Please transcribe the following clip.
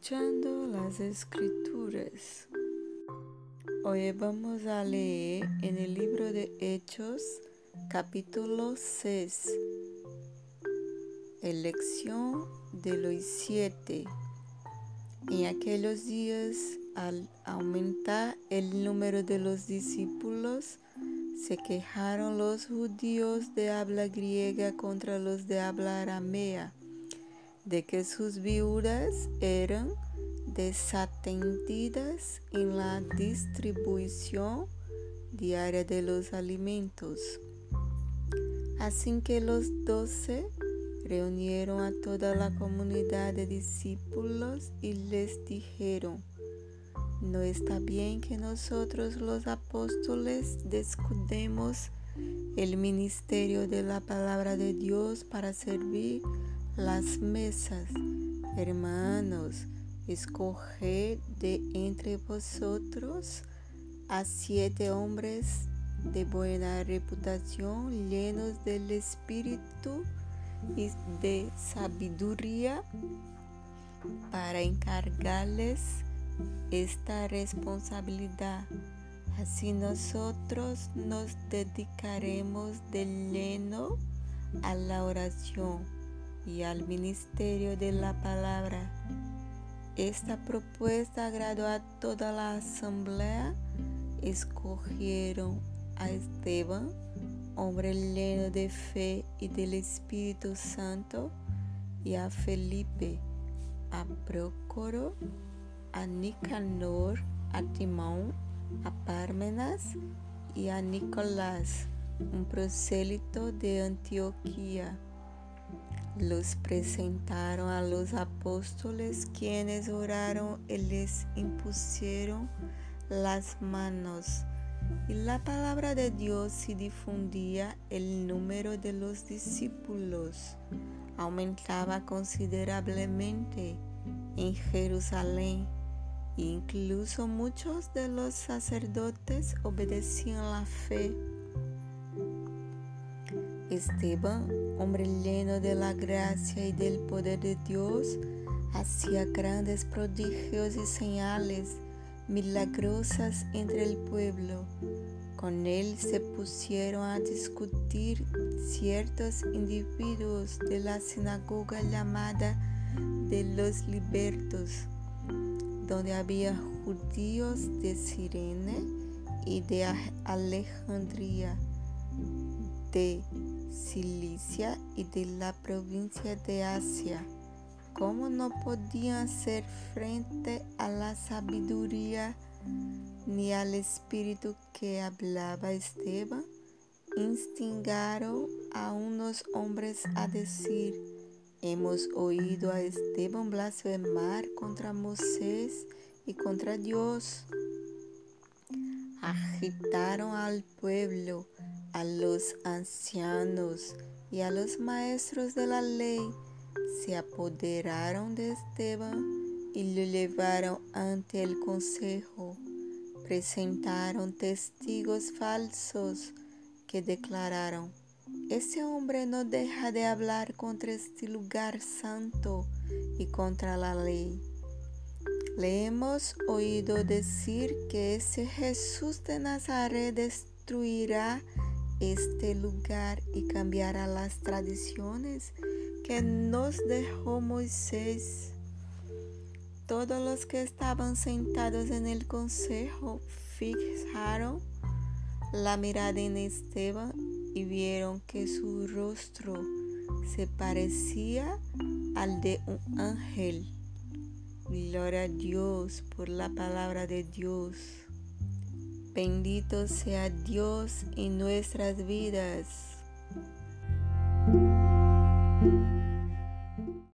Escuchando las escrituras. Hoy vamos a leer en el libro de Hechos, capítulo 6, elección de los siete. En aquellos días, al aumentar el número de los discípulos, se quejaron los judíos de habla griega contra los de habla aramea de que sus viudas eran desatendidas en la distribución diaria de los alimentos. Así que los doce reunieron a toda la comunidad de discípulos y les dijeron, no está bien que nosotros los apóstoles descuidemos el ministerio de la palabra de Dios para servir las mesas. Hermanos, escoged de entre vosotros a siete hombres de buena reputación, llenos del espíritu y de sabiduría, para encargarles esta responsabilidad. Así nosotros nos dedicaremos de lleno a la oración y al ministerio de la palabra. Esta propuesta agradó a toda la asamblea. Escogieron a Esteban, hombre lleno de fe y del Espíritu Santo, y a Felipe, a Procoro, a Nicanor, a Timón, a Parmenas y a Nicolás, un prosélito de Antioquía los presentaron a los apóstoles quienes oraron y les impusieron las manos. Y la palabra de Dios se difundía, el número de los discípulos aumentaba considerablemente en Jerusalén. Incluso muchos de los sacerdotes obedecían la fe Esteban, hombre lleno de la gracia y del poder de Dios, hacía grandes prodigios y señales milagrosas entre el pueblo. Con él se pusieron a discutir ciertos individuos de la sinagoga llamada de los libertos, donde había judíos de Sirene y de Alejandría, de Cilicia y de la provincia de Asia. ¿Cómo no podían hacer frente a la sabiduría ni al espíritu que hablaba Esteban? Instigaron a unos hombres a decir, hemos oído a Esteban blasfemar contra Moisés y contra Dios. Agitaron al pueblo a los ancianos y a los maestros de la ley, se apoderaron de Esteban y lo llevaron ante el consejo. Presentaron testigos falsos que declararon, ese hombre no deja de hablar contra este lugar santo y contra la ley. Le hemos oído decir que ese Jesús de Nazaret destruirá este lugar y cambiará las tradiciones que nos dejó Moisés. Todos los que estaban sentados en el consejo fijaron la mirada en Esteban y vieron que su rostro se parecía al de un ángel. Gloria a Dios por la palabra de Dios. Bendito sea Dios en nuestras vidas.